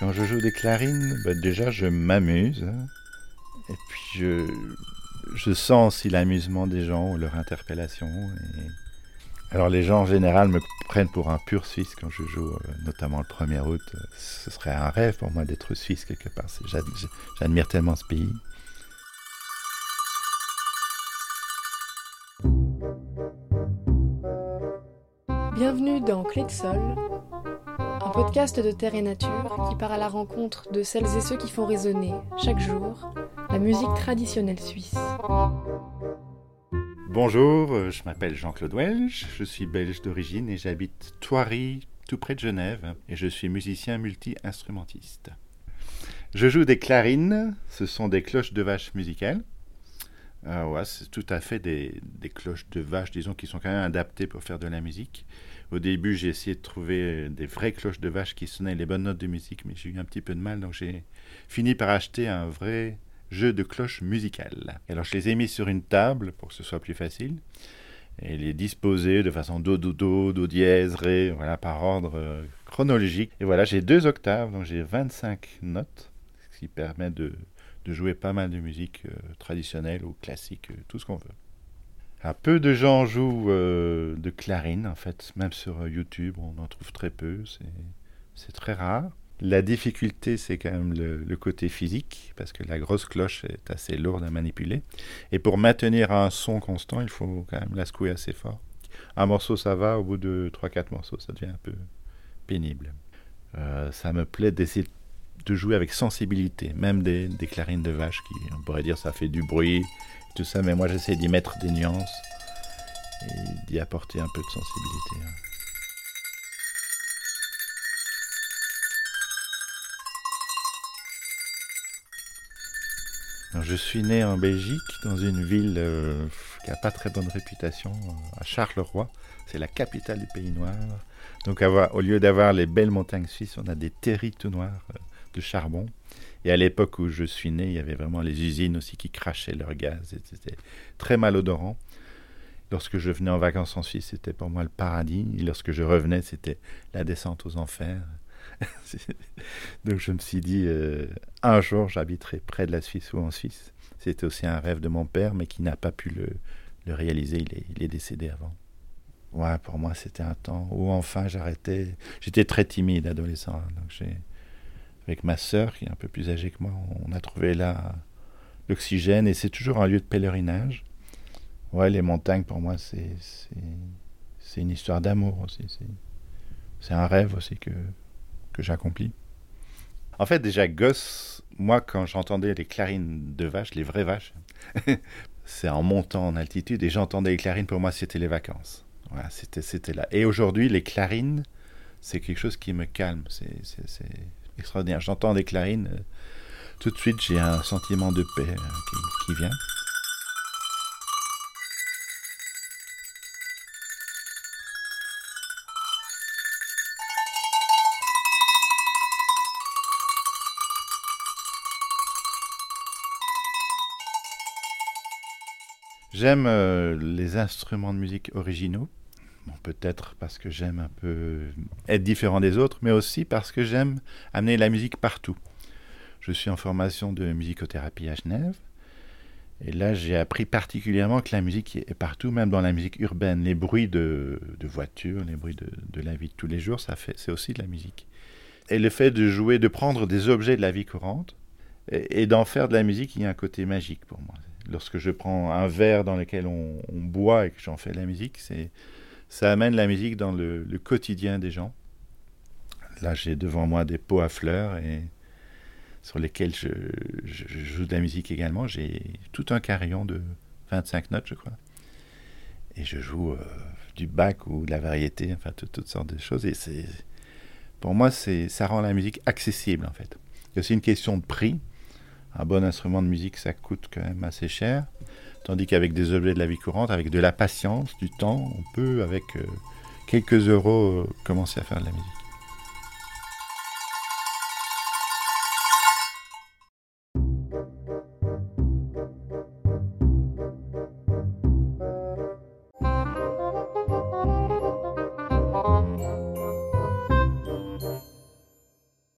Quand je joue des clarines, bah, déjà je m'amuse. hein. Et puis je, je sens aussi l'amusement des gens ou leur interpellation. Alors les gens en général me prennent pour un pur Suisse quand je joue, euh, notamment le 1er août. Ce serait un rêve pour moi d'être Suisse quelque part. J'admire tellement ce pays. Bienvenue dans Clé de Sol, un podcast de terre et nature qui part à la rencontre de celles et ceux qui font résonner, chaque jour, la musique traditionnelle suisse. Bonjour, je m'appelle Jean-Claude Welch, je suis belge d'origine et j'habite Thoiry, tout près de Genève, et je suis musicien multi-instrumentiste. Je joue des clarines, ce sont des cloches de vache musicales. Euh, ouais, c'est tout à fait des, des cloches de vache, disons, qui sont quand même adaptées pour faire de la musique. Au début, j'ai essayé de trouver des vraies cloches de vache qui sonnaient les bonnes notes de musique, mais j'ai eu un petit peu de mal, donc j'ai fini par acheter un vrai jeu de cloches musicales. Alors je les ai mis sur une table pour que ce soit plus facile et les disposer de façon do do do do dièse ré voilà par ordre euh, chronologique. Et voilà, j'ai deux octaves donc j'ai 25 notes ce qui permet de, de jouer pas mal de musique euh, traditionnelle ou classique, euh, tout ce qu'on veut. Alors, peu de gens jouent euh, de clarine en fait, même sur YouTube, on en trouve très peu, c'est très rare. La difficulté, c'est quand même le, côté physique, parce que la grosse cloche est assez lourde à manipuler. Et pour maintenir un son constant, il faut quand même la secouer assez fort. Un morceau, ça va, au bout de 3-4 morceaux, ça devient un peu pénible. Ça me plaît d'essayer de jouer avec sensibilité, même des, clarines de vache, qui, on pourrait dire, ça fait du bruit, tout ça, mais moi j'essaie d'y mettre des nuances et d'y apporter un peu de sensibilité. hein. Je suis né en Belgique, dans une ville euh, qui n'a pas très bonne réputation, euh, à Charleroi. C'est la capitale du pays noir. Donc, avoir- au lieu d'avoir les belles montagnes suisses, on a des terris tout noirs euh, de charbon. Et à l'époque où je suis né, il y avait vraiment les usines aussi qui crachaient leur gaz. C'était très malodorant. Lorsque je venais en vacances en Suisse, c'était pour moi le paradis. Et lorsque je revenais, c'était la descente aux enfers. Donc je me suis dit, euh, un jour j'habiterai près de la Suisse ou en Suisse. C'était aussi un rêve de mon père, mais qui n'a pas pu le, réaliser. Il est, il est décédé avant. Ouais, pour moi c'était un temps où enfin j'arrêtais. J'étais très timide adolescent. hein, donc j'ai, avec ma sœur qui est un peu plus âgée que moi, on a trouvé là l'oxygène et c'est toujours un lieu de pèlerinage. Ouais, les montagnes pour moi c'est c'est, une histoire d'amour aussi. C'est, un rêve aussi que que j'accomplis. En fait, déjà gosse, moi, quand j'entendais les clarines de vaches, les vraies vaches, c'est en montant en altitude et j'entendais les clarines, pour moi, c'était les vacances. Voilà, c'était, c'était là. Et aujourd'hui, les clarines, c'est quelque chose qui me calme. C'est extraordinaire. J'entends des clarines, euh, tout de suite, j'ai un sentiment de paix euh, qui, vient. J'aime euh, les instruments de musique originaux. Peut-être parce que j'aime un peu être différent des autres, mais aussi parce que j'aime amener la musique partout. Je suis en formation de musicothérapie à Genève. Et là, j'ai appris particulièrement que la musique est partout, même dans la musique urbaine. Les bruits de, de voiture, les bruits de, de la vie de tous les jours, ça fait, c'est aussi de la musique. Et le fait de jouer, de prendre des objets de la vie courante et, d'en faire de la musique, il y a un côté magique pour moi lorsque je prends un verre dans lequel on boit et que j'en fais de la musique, c'est ça amène la musique dans le, quotidien des gens. Là, j'ai devant moi des pots à fleurs et sur lesquels je, joue de la musique également. J'ai tout un carillon de 25 notes, je crois. Et je joue euh, du Bach ou de la variété, enfin tout- toutes sortes de choses. Et pour moi, ça rend la musique accessible en fait. Il y a aussi une question de prix un bon instrument de musique, ça coûte quand même assez cher. Tandis qu'avec des objets de la vie courante, avec de la patience, du temps, on peut, avec euh, quelques euros, euh, commencer à faire de la musique.